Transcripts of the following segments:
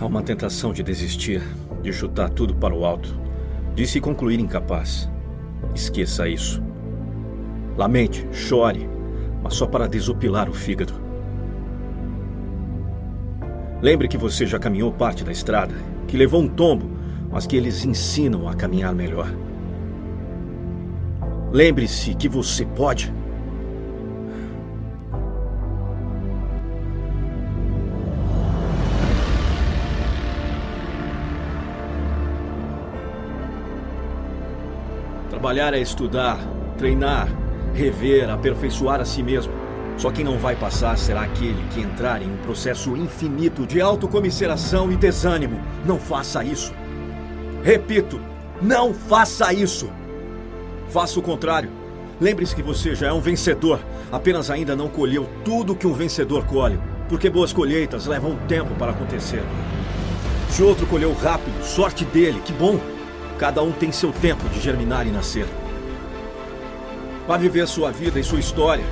Há uma tentação de desistir, de chutar tudo para o alto, de se concluir incapaz. Esqueça isso. Lamente, chore, mas só para desopilar o fígado. Lembre que você já caminhou parte da estrada, que levou um tombo, mas que eles ensinam a caminhar melhor. Lembre-se que você pode. Trabalhar é estudar, treinar, rever, aperfeiçoar a si mesmo. Só quem não vai passar será aquele que entrar em um processo infinito de autocomisseração e desânimo. Não faça isso. Repito, não faça isso. Faça o contrário. Lembre-se que você já é um vencedor, apenas ainda não colheu tudo que um vencedor colhe, porque boas colheitas levam tempo para acontecer. Se outro colheu rápido, sorte dele, que bom. Cada um tem seu tempo de germinar e nascer. Vá viver sua vida e sua história.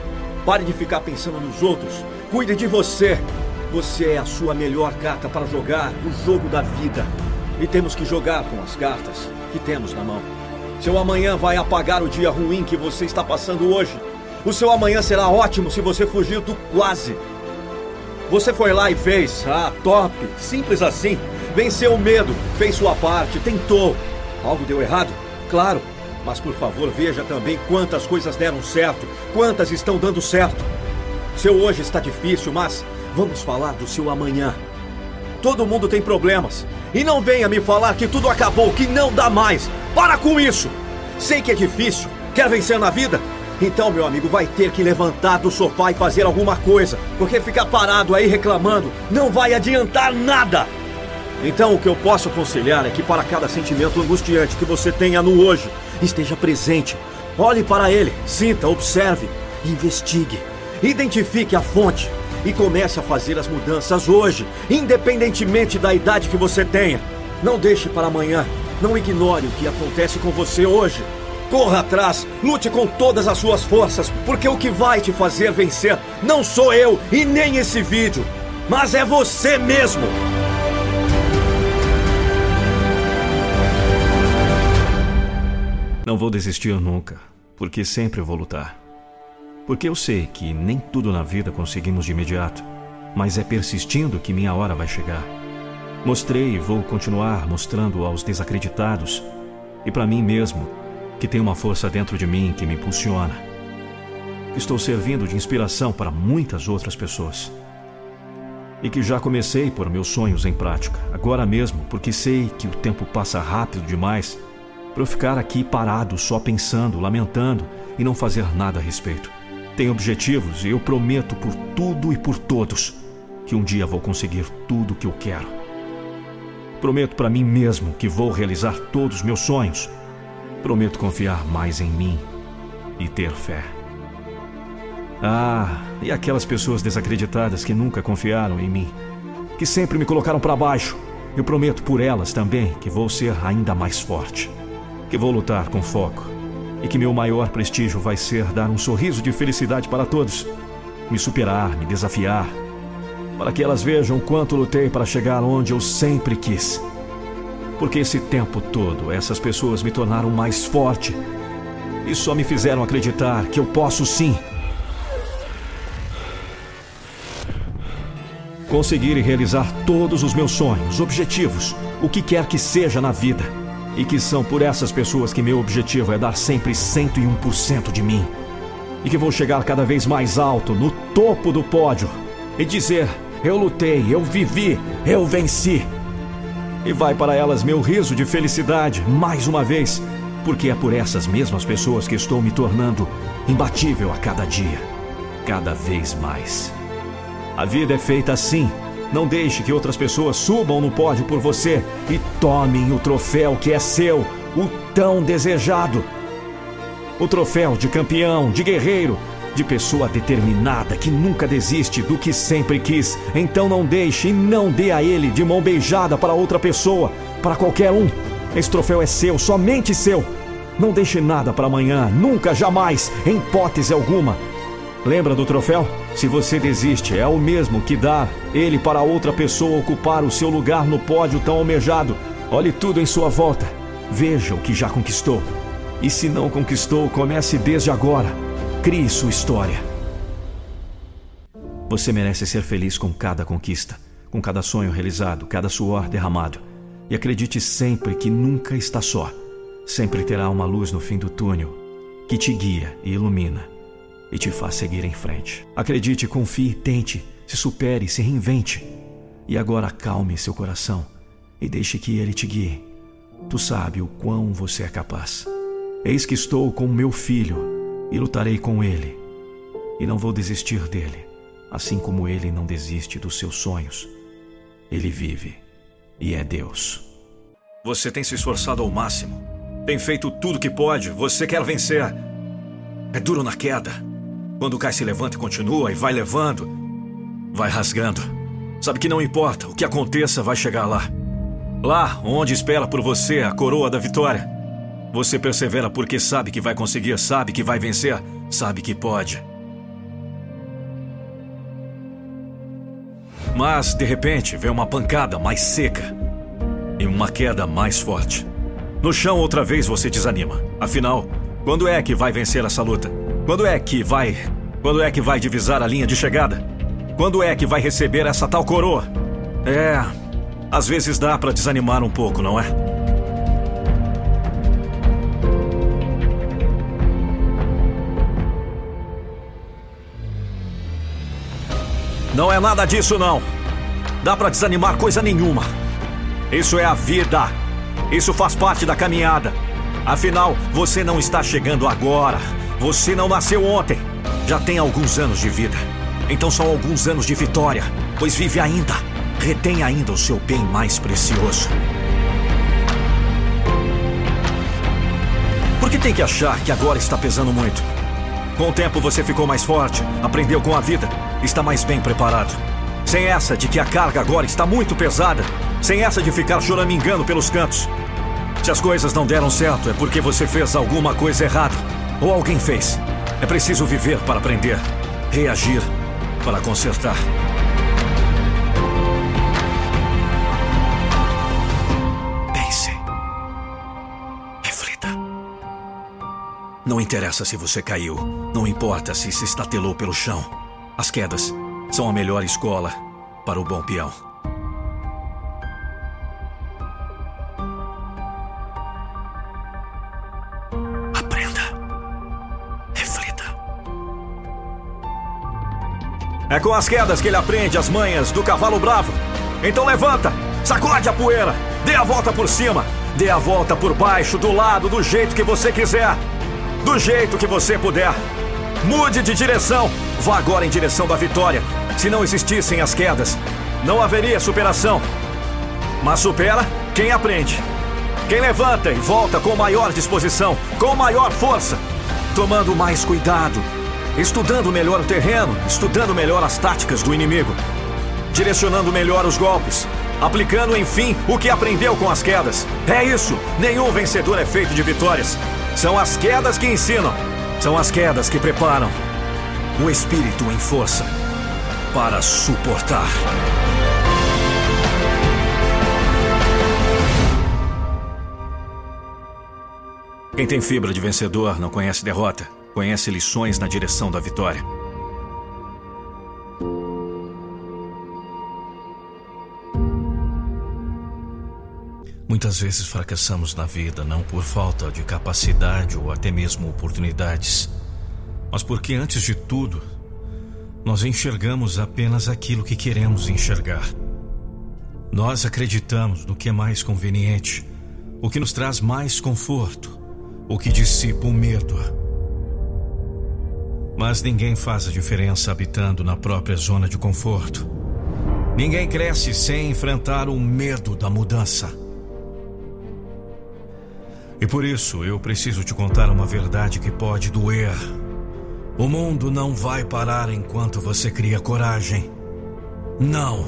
Pare de ficar pensando nos outros. Cuide de você. Você é a sua melhor carta para jogar o jogo da vida. E temos que jogar com as cartas que temos na mão. Seu amanhã vai apagar o dia ruim que você está passando hoje. O seu amanhã será ótimo se você fugir do quase. Você foi lá e fez. Ah, top! Simples assim. Venceu o medo, fez sua parte, tentou. Algo deu errado? Claro. Mas por favor, veja também quantas coisas deram certo, quantas estão dando certo. Seu hoje está difícil, mas vamos falar do seu amanhã. Todo mundo tem problemas. E não venha me falar que tudo acabou, que não dá mais. Para com isso! Sei que é difícil. Quer vencer na vida? Então, meu amigo, vai ter que levantar do sofá e fazer alguma coisa. Porque ficar parado aí reclamando não vai adiantar nada. Então, o que eu posso aconselhar é que para cada sentimento angustiante que você tenha no hoje, esteja presente. Olhe para ele, sinta, observe, investigue. Identifique a fonte e comece a fazer as mudanças hoje, independentemente da idade que você tenha. Não deixe para amanhã. Não ignore o que acontece com você hoje. Corra atrás, lute com todas as suas forças, porque o que vai te fazer vencer não sou eu e nem esse vídeo, mas é você mesmo. Não vou desistir nunca, porque sempre vou lutar. Porque eu sei que nem tudo na vida conseguimos de imediato, mas é persistindo que minha hora vai chegar. Mostrei e vou continuar mostrando aos desacreditados e para mim mesmo que tem uma força dentro de mim que me impulsiona. Estou servindo de inspiração para muitas outras pessoas. E que já comecei por meus sonhos em prática, agora mesmo, porque sei que o tempo passa rápido demais para eu ficar aqui parado, só pensando, lamentando e não fazer nada a respeito. Tenho objetivos e eu prometo por tudo e por todos que um dia vou conseguir tudo o que eu quero. Prometo para mim mesmo que vou realizar todos os meus sonhos. Prometo confiar mais em mim e ter fé. Ah, e aquelas pessoas desacreditadas que nunca confiaram em mim, que sempre me colocaram para baixo. Eu prometo por elas também que vou ser ainda mais forte, que vou lutar com foco e que meu maior prestígio vai ser dar um sorriso de felicidade para todos, me superar, me desafiar, para que elas vejam quanto lutei para chegar onde eu sempre quis. Porque esse tempo todo essas pessoas me tornaram mais forte e só me fizeram acreditar que eu posso sim. Conseguir e realizar todos os meus sonhos, objetivos, o que quer que seja na vida. E que são por essas pessoas que meu objetivo é dar sempre 101% de mim. E que vou chegar cada vez mais alto, no topo do pódio, e dizer eu lutei, eu vivi, eu venci. E vai para elas meu riso de felicidade, mais uma vez, porque é por essas mesmas pessoas que estou me tornando imbatível a cada dia, cada vez mais. A vida é feita assim. Não deixe que outras pessoas subam no pódio por você e tomem o troféu que é seu, o tão desejado. O troféu de campeão, de guerreiro, de pessoa determinada que nunca desiste do que sempre quis. Então não deixe e não dê a ele de mão beijada para outra pessoa, para qualquer um. Esse troféu é seu, somente seu. Não deixe nada para amanhã, nunca, jamais, em hipótese alguma. Lembra do troféu? Se você desiste, é o mesmo que dar ele para outra pessoa ocupar o seu lugar no pódio tão almejado. Olhe tudo em sua volta. Veja o que já conquistou. E se não conquistou, comece desde agora. Crie sua história. Você merece ser feliz com cada conquista, com cada sonho realizado, cada suor derramado. E acredite sempre que nunca está só. Sempre terá uma luz no fim do túnel que te guia e ilumina e te faz seguir em frente. Acredite, confie, tente, se supere, se reinvente. E agora acalme seu coração e deixe que ele te guie. Tu sabe o quão você é capaz. Eis que estou com meu filho e lutarei com ele, e não vou desistir dele, assim como ele não desiste dos seus sonhos. Ele vive e é Deus. Você tem se esforçado ao máximo, tem feito tudo que pode, você quer vencer. É duro na queda. Quando cai, se levanta e continua, e vai levando, vai rasgando. Sabe que não importa, o que aconteça vai chegar lá. Lá onde espera por você a coroa da vitória. Você persevera porque sabe que vai conseguir, sabe que vai vencer, sabe que pode. Mas, de repente, vem uma pancada mais seca e uma queda mais forte. No chão, outra vez você desanima. Afinal, quando é que vai vencer essa luta? Quando é que vai. Quando é que vai divisar a linha de chegada? Quando é que vai receber essa tal coroa? É. Às vezes dá para desanimar um pouco, não é? Não é nada disso, não. Dá para desanimar coisa nenhuma. Isso é a vida. Isso faz parte da caminhada. Afinal, você não está chegando agora. Você não nasceu ontem. Já tem alguns anos de vida. Então são alguns anos de vitória, pois vive ainda. Retém ainda o seu bem mais precioso. Por que tem que achar que agora está pesando muito? Com o tempo você ficou mais forte, aprendeu com a vida está mais bem preparado. Sem essa de que a carga agora está muito pesada. Sem essa de ficar choramingando pelos cantos. Se as coisas não deram certo, é porque você fez alguma coisa errada. Ou alguém fez. É preciso viver para aprender. Reagir para consertar. Pense. Reflita. Não interessa se você caiu. Não importa se se estatelou pelo chão. As quedas são a melhor escola para o bom peão. É com as quedas que ele aprende as manhas do cavalo bravo. Então levanta, sacode a poeira, dê a volta por cima, dê a volta por baixo, do lado, do jeito que você quiser, do jeito que você puder. Mude de direção. Vá agora em direção da vitória. Se não existissem as quedas, não haveria superação. Mas supera quem aprende. Quem levanta e volta com maior disposição, com maior força, tomando mais cuidado, estudando melhor o terreno, estudando melhor as táticas do inimigo, direcionando melhor os golpes, aplicando enfim o que aprendeu com as quedas. É isso! Nenhum vencedor é feito de vitórias. São as quedas que ensinam. São as quedas que preparam o espírito em força para suportar. Quem tem fibra de vencedor não conhece derrota, conhece lições na direção da vitória. Muitas vezes fracassamos na vida não por falta de capacidade ou até mesmo oportunidades, mas porque, antes de tudo, nós enxergamos apenas aquilo que queremos enxergar. Nós acreditamos no que é mais conveniente, o que nos traz mais conforto, o que dissipa o medo. Mas ninguém faz a diferença habitando na própria zona de conforto. Ninguém cresce sem enfrentar o medo da mudança. E por isso eu preciso te contar uma verdade que pode doer. O mundo não vai parar enquanto você cria coragem. Não.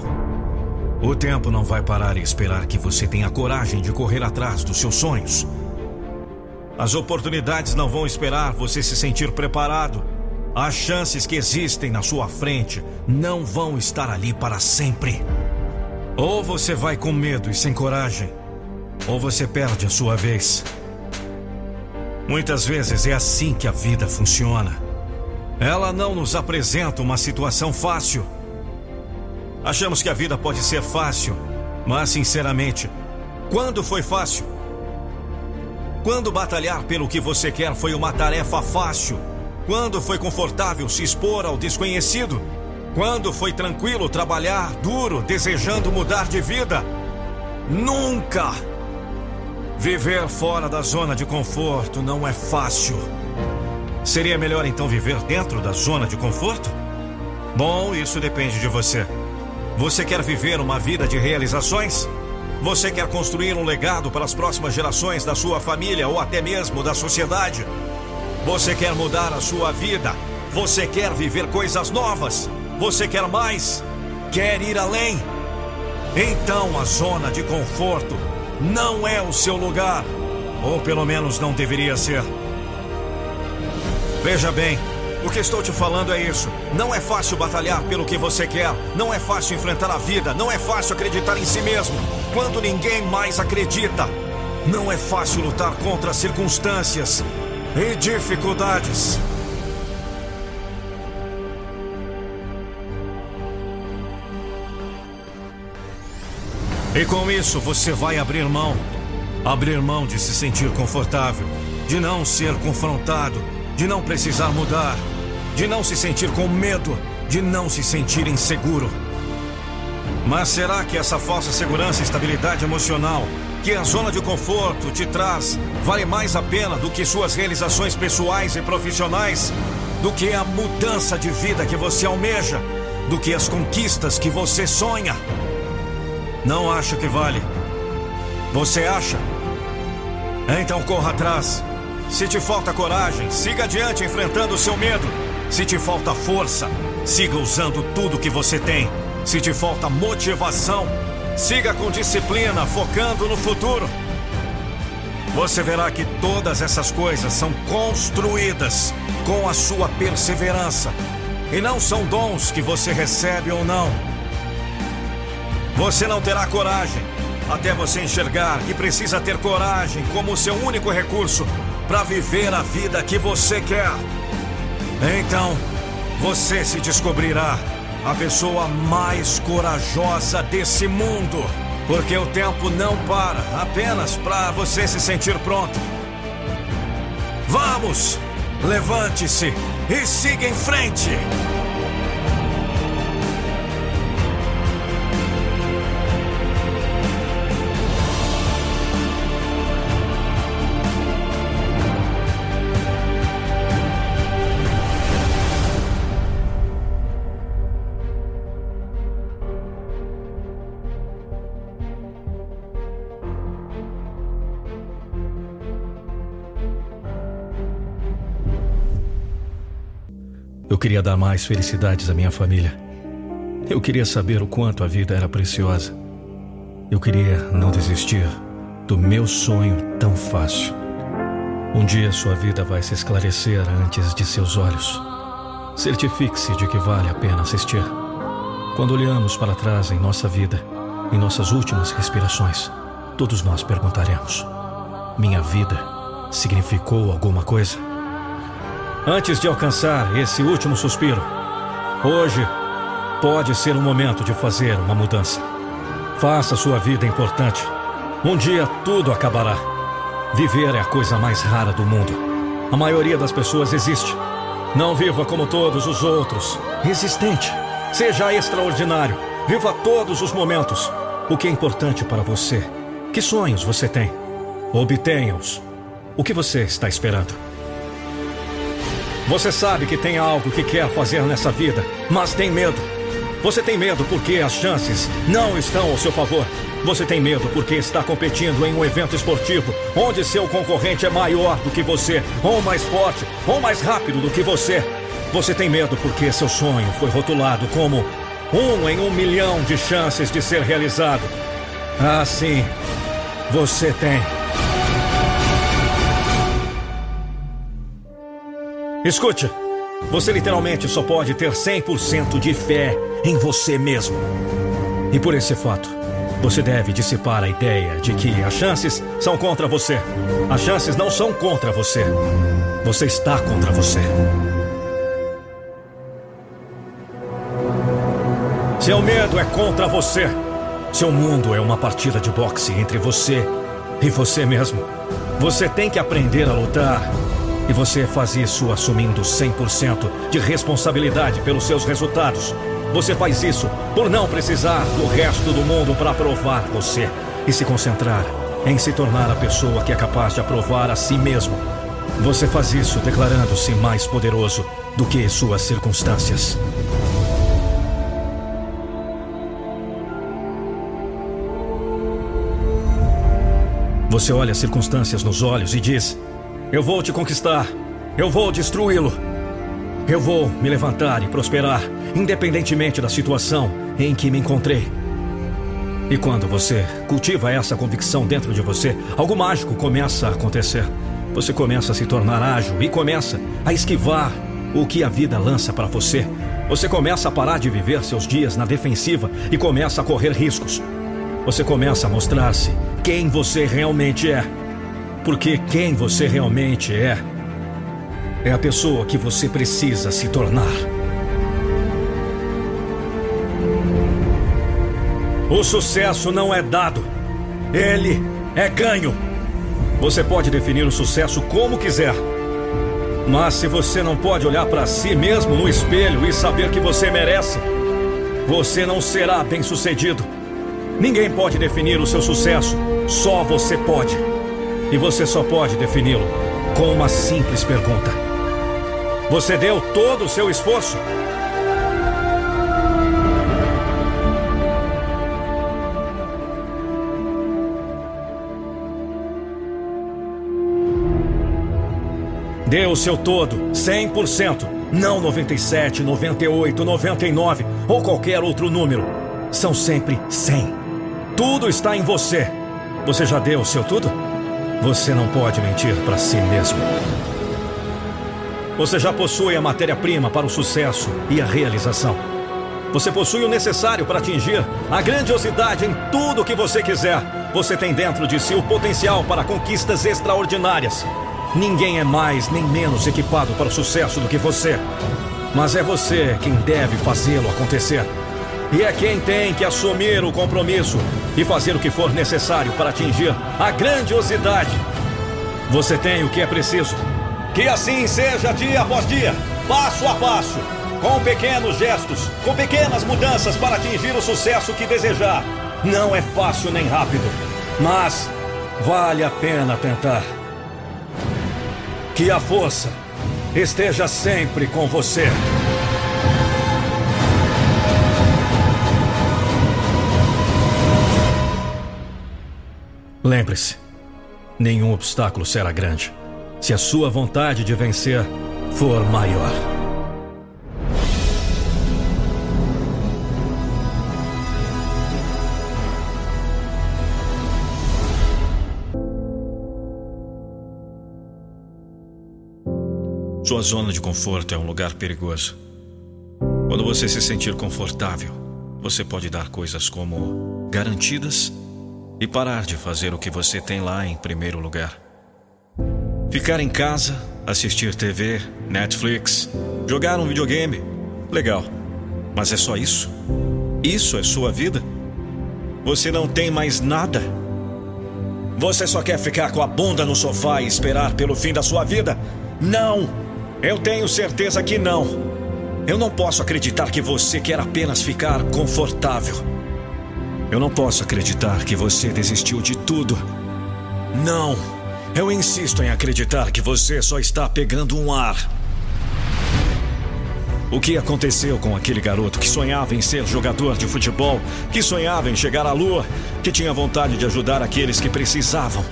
O tempo não vai parar e esperar que você tenha coragem de correr atrás dos seus sonhos. As oportunidades não vão esperar você se sentir preparado. As chances que existem na sua frente não vão estar ali para sempre. Ou você vai com medo e sem coragem, ou você perde a sua vez. Muitas vezes é assim que a vida funciona. Ela não nos apresenta uma situação fácil. Achamos que a vida pode ser fácil, mas sinceramente, quando foi fácil? Quando batalhar pelo que você quer foi uma tarefa fácil? Quando foi confortável se expor ao desconhecido? Quando foi tranquilo trabalhar duro, desejando mudar de vida? Nunca! Viver fora da zona de conforto não é fácil. Seria melhor então viver dentro da zona de conforto? Bom, isso depende de você. Você quer viver uma vida de realizações? Você quer construir um legado para as próximas gerações da sua família ou até mesmo da sociedade? Você quer mudar a sua vida? Você quer viver coisas novas? Você quer mais? Quer ir além? Então a zona de conforto não é o seu lugar. Ou pelo menos não deveria ser. Veja bem, o que estou te falando é isso. Não é fácil batalhar pelo que você quer. Não é fácil enfrentar a vida. Não é fácil acreditar em si mesmo. Quando ninguém mais acredita. Não é fácil lutar contra as circunstâncias e dificuldades. E com isso você vai abrir mão. Abrir mão de se sentir confortável, de não ser confrontado, de não precisar mudar, de não se sentir com medo, de não se sentir inseguro. Mas será que essa falsa segurança e estabilidade emocional que a zona de conforto te traz vale mais a pena do que suas realizações pessoais e profissionais? Do que a mudança de vida que você almeja? Do que as conquistas que você sonha? Não acho que vale. Você acha? Então corra atrás. Se te falta coragem, siga adiante enfrentando o seu medo. Se te falta força, siga usando tudo que você tem. Se te falta motivação, siga com disciplina, focando no futuro. Você verá que todas essas coisas são construídas com a sua perseverança e não são dons que você recebe ou não. Você não terá coragem até você enxergar que precisa ter coragem como seu único recurso para viver a vida que você quer. Então, você se descobrirá a pessoa mais corajosa desse mundo. Porque o tempo não para apenas para você se sentir pronto. Vamos! Levante-se e siga em frente! Queria dar mais felicidades à minha família. Eu queria saber o quanto a vida era preciosa. Eu queria não desistir do meu sonho tão fácil. Um dia sua vida vai se esclarecer antes de seus olhos. Certifique-se de que vale a pena assistir. Quando olhamos para trás em nossa vida, em nossas últimas respirações, todos nós perguntaremos: Minha vida significou alguma coisa? Antes de alcançar esse último suspiro, hoje pode ser o momento de fazer uma mudança. Faça sua vida importante. Um dia tudo acabará. Viver é a coisa mais rara do mundo. A maioria das pessoas existe. Não viva como todos os outros. Resistente. Seja extraordinário. Viva todos os momentos. O que é importante para você? Que sonhos você tem? Obtenha-os. O que você está esperando? Você sabe que tem algo que quer fazer nessa vida, mas tem medo. Você tem medo porque as chances não estão ao seu favor. Você tem medo porque está competindo em um evento esportivo onde seu concorrente é maior do que você, ou mais forte, ou mais rápido do que você. Você tem medo porque seu sonho foi rotulado como um em um milhão de chances de ser realizado. Ah, sim, você tem. Escute, você literalmente só pode ter 100% de fé em você mesmo. E por esse fato, você deve dissipar a ideia de que as chances são contra você. As chances não são contra você. Você está contra você. Seu medo é contra você. Seu mundo é uma partida de boxe entre você e você mesmo. Você tem que aprender a lutar e você faz isso assumindo 100% de responsabilidade pelos seus resultados. Você faz isso por não precisar do resto do mundo para aprovar você e se concentrar em se tornar a pessoa que é capaz de aprovar a si mesmo. Você faz isso declarando-se mais poderoso do que suas circunstâncias. Você olha as circunstâncias nos olhos e diz: eu vou te conquistar. Eu vou destruí-lo. Eu vou me levantar e prosperar, independentemente da situação em que me encontrei. E quando você cultiva essa convicção dentro de você, algo mágico começa a acontecer. Você começa a se tornar ágil e começa a esquivar o que a vida lança para você. Você começa a parar de viver seus dias na defensiva e começa a correr riscos. Você começa a mostrar-se quem você realmente é. Porque quem você realmente é, é a pessoa que você precisa se tornar. O sucesso não é dado, ele é ganho. Você pode definir o sucesso como quiser. Mas se você não pode olhar para si mesmo no espelho e saber que você merece, você não será bem-sucedido. Ninguém pode definir o seu sucesso, só você pode. E você só pode defini-lo com uma simples pergunta: Você deu todo o seu esforço? Dê o seu todo, 100%, não 97, 98, 99 ou qualquer outro número. São sempre 100. Tudo está em você. Você já deu o seu tudo? Você não pode mentir para si mesmo. Você já possui a matéria-prima para o sucesso e a realização. Você possui o necessário para atingir a grandiosidade em tudo o que você quiser. Você tem dentro de si o potencial para conquistas extraordinárias. Ninguém é mais nem menos equipado para o sucesso do que você. Mas é você quem deve fazê-lo acontecer. E é quem tem que assumir o compromisso e fazer o que for necessário para atingir a grandiosidade. Você tem o que é preciso. Que assim seja dia após dia, passo a passo, com pequenos gestos, com pequenas mudanças para atingir o sucesso que desejar. Não é fácil nem rápido, mas vale a pena tentar. Que a força esteja sempre com você. Lembre-se, nenhum obstáculo será grande se a sua vontade de vencer for maior. Sua zona de conforto é um lugar perigoso. Quando você se sentir confortável, você pode dar coisas como garantidas e parar de fazer o que você tem lá em primeiro lugar. Ficar em casa, assistir TV, Netflix, jogar um videogame, legal. Mas é só isso? Isso é sua vida? Você não tem mais nada? Você só quer ficar com a bunda no sofá e esperar pelo fim da sua vida? Não! Eu tenho certeza que não. Eu não posso acreditar que você quer apenas ficar confortável. Eu não posso acreditar que você desistiu de tudo. Não. Eu insisto em acreditar que você só está pegando um ar. O que aconteceu com aquele garoto que sonhava em ser jogador de futebol, que sonhava em chegar à lua, que tinha vontade de ajudar aqueles que precisavam?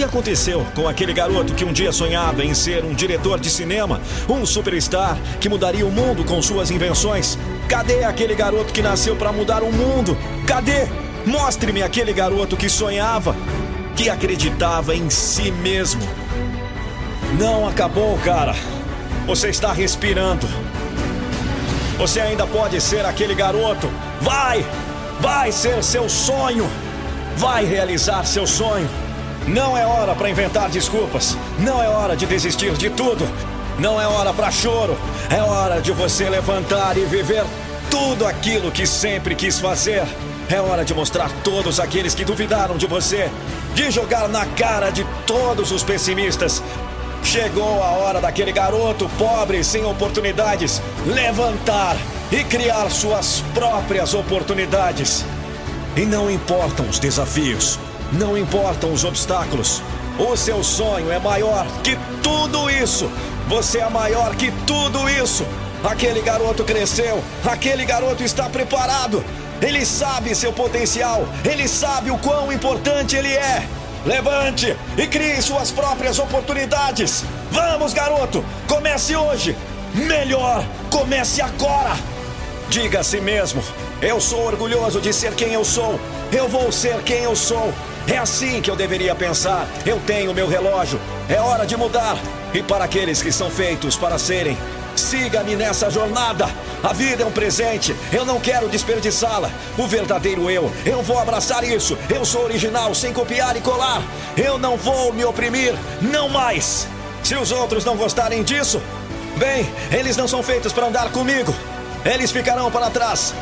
Que aconteceu com aquele garoto que um dia sonhava em ser um diretor de cinema, um superstar que mudaria o mundo com suas invenções? Cadê aquele garoto que nasceu para mudar o mundo? Cadê? Mostre-me aquele garoto que sonhava, que acreditava em si mesmo. Não acabou, cara. Você está respirando. Você ainda pode ser aquele garoto. Vai! Vai ser seu sonho! Vai realizar seu sonho! Não é hora para inventar desculpas. Não é hora de desistir de tudo. Não é hora para choro. É hora de você levantar e viver tudo aquilo que sempre quis fazer. É hora de mostrar todos aqueles que duvidaram de você, de jogar na cara de todos os pessimistas, Chegou a hora daquele garoto pobre sem oportunidades levantar e criar suas próprias oportunidades. E não importam os desafios, não importam os obstáculos. O seu sonho é maior que tudo isso. Você é maior que tudo isso. Aquele garoto cresceu, aquele garoto está preparado. Ele sabe seu potencial, ele sabe o quão importante ele é. Levante e crie suas próprias oportunidades. Vamos, garoto, comece hoje. Melhor, comece agora. Diga a si mesmo: Eu sou orgulhoso de ser quem eu sou. Eu vou ser quem eu sou. É assim que eu deveria pensar. Eu tenho meu relógio. É hora de mudar. E para aqueles que são feitos para serem, Siga-me nessa jornada. A vida é um presente, eu não quero desperdiçá-la. O verdadeiro eu, eu vou abraçar isso. Eu sou original, sem copiar e colar. Eu não vou me oprimir, não mais. Se os outros não gostarem disso, bem, eles não são feitos para andar comigo. Eles ficarão para trás.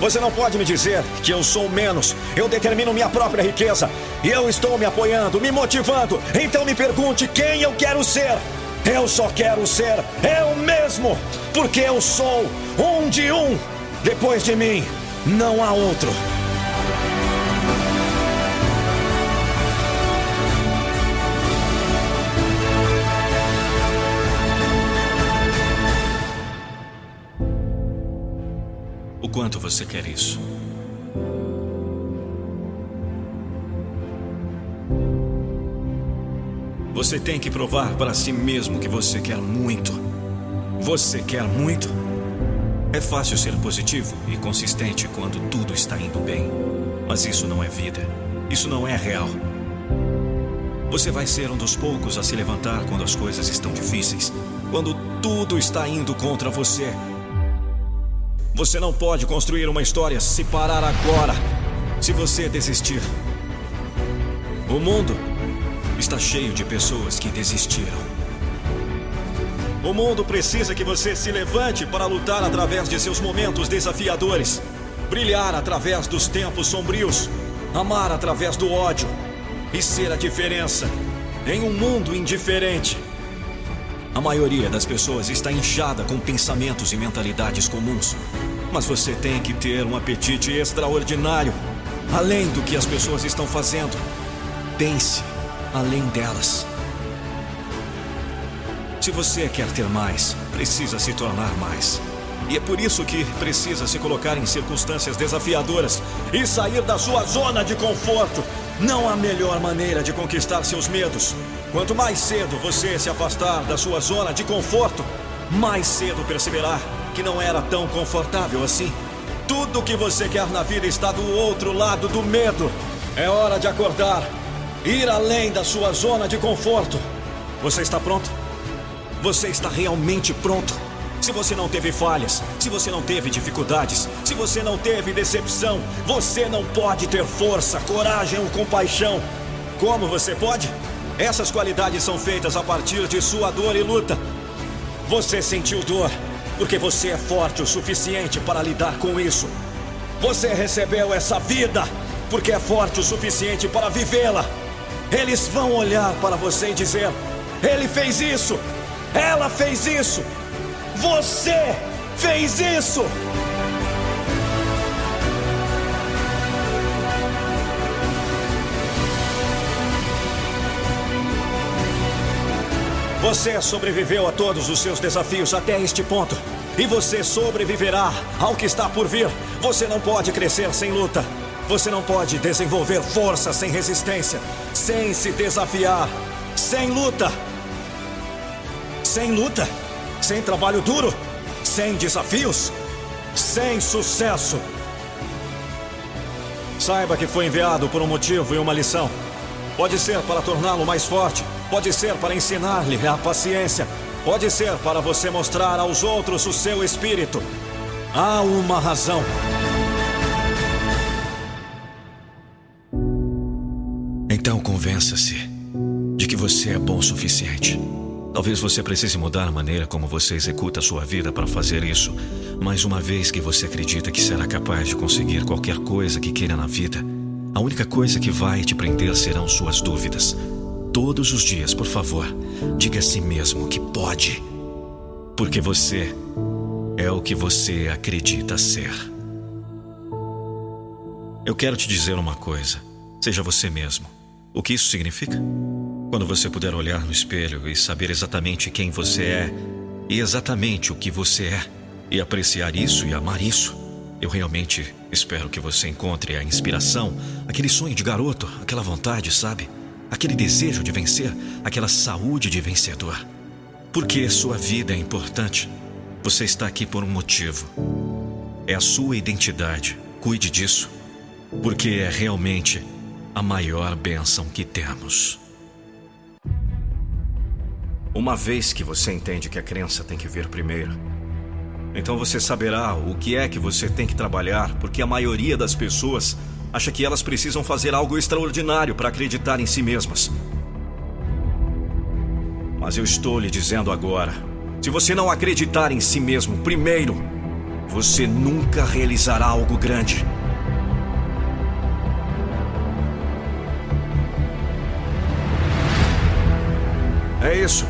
Você não pode me dizer que eu sou menos. Eu determino minha própria riqueza. Eu estou me apoiando, me motivando. Então me pergunte quem eu quero ser. Eu só quero ser eu mesmo, porque eu sou um de um. Depois de mim, não há outro. Quanto você quer isso? Você tem que provar para si mesmo que você quer muito. Você quer muito? É fácil ser positivo e consistente quando tudo está indo bem. Mas isso não é vida. Isso não é real. Você vai ser um dos poucos a se levantar quando as coisas estão difíceis, quando tudo está indo contra você. Você não pode construir uma história se parar agora, se você desistir. O mundo está cheio de pessoas que desistiram. O mundo precisa que você se levante para lutar através de seus momentos desafiadores, brilhar através dos tempos sombrios, amar através do ódio e ser a diferença em um mundo indiferente. A maioria das pessoas está inchada com pensamentos e mentalidades comuns, mas você tem que ter um apetite extraordinário, além do que as pessoas estão fazendo. Pense além delas. Se você quer ter mais, precisa se tornar mais. E é por isso que precisa se colocar em circunstâncias desafiadoras e sair da sua zona de conforto. Não há melhor maneira de conquistar seus medos. Quanto mais cedo você se afastar da sua zona de conforto, mais cedo perceberá que não era tão confortável assim. Tudo o que você quer na vida está do outro lado do medo. É hora de acordar Ir além da sua zona de conforto. Você está pronto? Você está realmente pronto? Se você não teve falhas, se você não teve dificuldades, se você não teve decepção, você não pode ter força, coragem ou compaixão. Como você pode? Essas qualidades são feitas a partir de sua dor e luta. Você sentiu dor porque você é forte o suficiente para lidar com isso. Você recebeu essa vida porque é forte o suficiente para vivê-la. Eles vão olhar para você e dizer: Ele fez isso, ela fez isso, você fez isso. Você sobreviveu a todos os seus desafios até este ponto. e você sobreviverá ao que está por vir. Você não pode crescer sem luta. Você não pode desenvolver força sem resistência, sem se desafiar, sem luta. Sem luta, sem trabalho duro, sem desafios, sem sucesso. Saiba que foi enviado por um motivo e uma lição. Pode ser para torná-lo mais forte, pode ser para ensinar-lhe a paciência, pode ser para você mostrar aos outros o seu espírito. Há uma razão. Então convença-se de que você é bom o suficiente. Talvez você precise mudar a maneira como você executa a sua vida para fazer isso. Mas uma vez que você acredita que será capaz de conseguir qualquer coisa que queira na vida, a única coisa que vai te prender serão suas dúvidas. Todos os dias, por favor, diga a si mesmo que pode. Porque você é o que você acredita ser. Eu quero te dizer uma coisa: seja você mesmo. O que isso significa? Quando você puder olhar no espelho e saber exatamente quem você é e exatamente o que você é, e apreciar isso e amar isso, eu realmente espero que você encontre a inspiração, aquele sonho de garoto, aquela vontade, sabe? Aquele desejo de vencer, aquela saúde de vencedor. Porque sua vida é importante. Você está aqui por um motivo. É a sua identidade. Cuide disso. Porque é realmente a maior bênção que temos. Uma vez que você entende que a crença tem que vir primeiro, então você saberá o que é que você tem que trabalhar, porque a maioria das pessoas acha que elas precisam fazer algo extraordinário para acreditar em si mesmas. Mas eu estou lhe dizendo agora: se você não acreditar em si mesmo primeiro, você nunca realizará algo grande. É isso.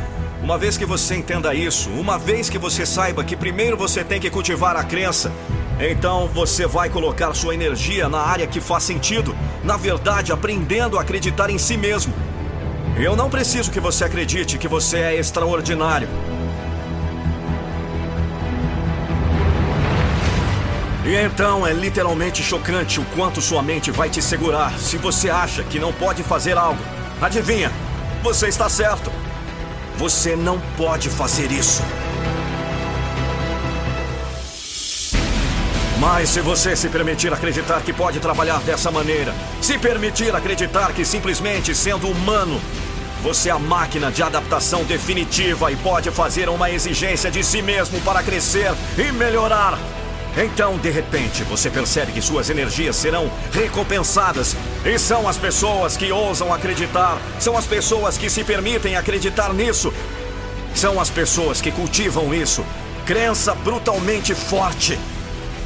Uma vez que você entenda isso, uma vez que você saiba que primeiro você tem que cultivar a crença, então você vai colocar sua energia na área que faz sentido, na verdade, aprendendo a acreditar em si mesmo. Eu não preciso que você acredite que você é extraordinário. E então é literalmente chocante o quanto sua mente vai te segurar se você acha que não pode fazer algo. Adivinha? Você está certo. Você não pode fazer isso. Mas se você se permitir acreditar que pode trabalhar dessa maneira, se permitir acreditar que simplesmente sendo humano, você é a máquina de adaptação definitiva e pode fazer uma exigência de si mesmo para crescer e melhorar. Então, de repente, você percebe que suas energias serão recompensadas. E são as pessoas que ousam acreditar, são as pessoas que se permitem acreditar nisso. São as pessoas que cultivam isso. Crença brutalmente forte.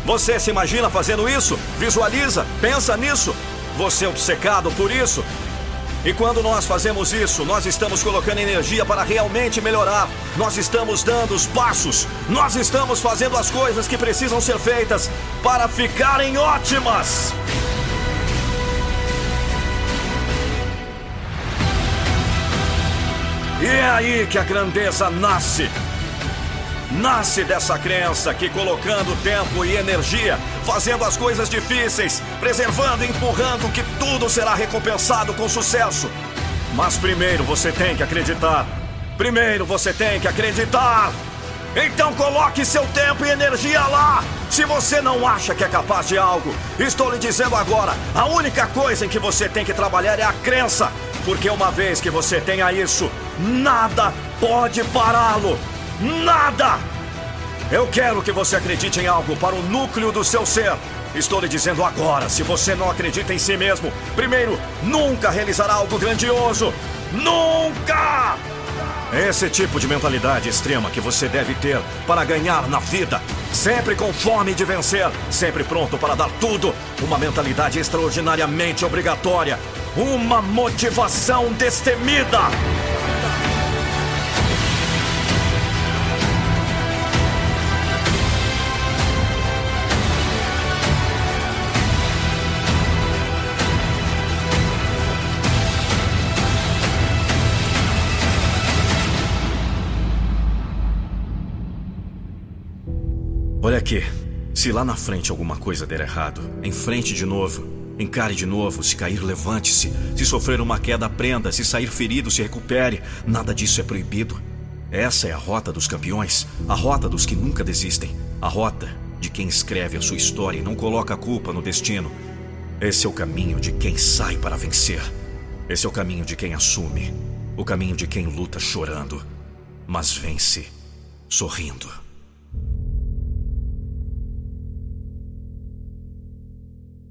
Você se imagina fazendo isso? Visualiza, pensa nisso. Você é obcecado por isso? E quando nós fazemos isso, nós estamos colocando energia para realmente melhorar. Nós estamos dando os passos. Nós estamos fazendo as coisas que precisam ser feitas para ficarem ótimas. E é aí que a grandeza nasce. Nasce dessa crença que colocando tempo e energia, fazendo as coisas difíceis, preservando e empurrando que tudo será recompensado com sucesso. Mas primeiro você tem que acreditar. Primeiro você tem que acreditar. Então coloque seu tempo e energia lá. Se você não acha que é capaz de algo, estou lhe dizendo agora: a única coisa em que você tem que trabalhar é a crença. Porque uma vez que você tenha isso, nada pode pará-lo. Nada! Eu quero que você acredite em algo para o núcleo do seu ser. Estou lhe dizendo agora: se você não acredita em si mesmo, primeiro, nunca realizará algo grandioso. Nunca! Esse tipo de mentalidade extrema que você deve ter para ganhar na vida. Sempre com fome de vencer, sempre pronto para dar tudo. Uma mentalidade extraordinariamente obrigatória. Uma motivação destemida. Aqui. Se lá na frente alguma coisa der errado, em frente de novo. Encare de novo. Se cair, levante-se. Se sofrer uma queda, aprenda. Se sair ferido, se recupere. Nada disso é proibido. Essa é a rota dos campeões. A rota dos que nunca desistem. A rota de quem escreve a sua história e não coloca a culpa no destino. Esse é o caminho de quem sai para vencer. Esse é o caminho de quem assume. O caminho de quem luta chorando, mas vence sorrindo.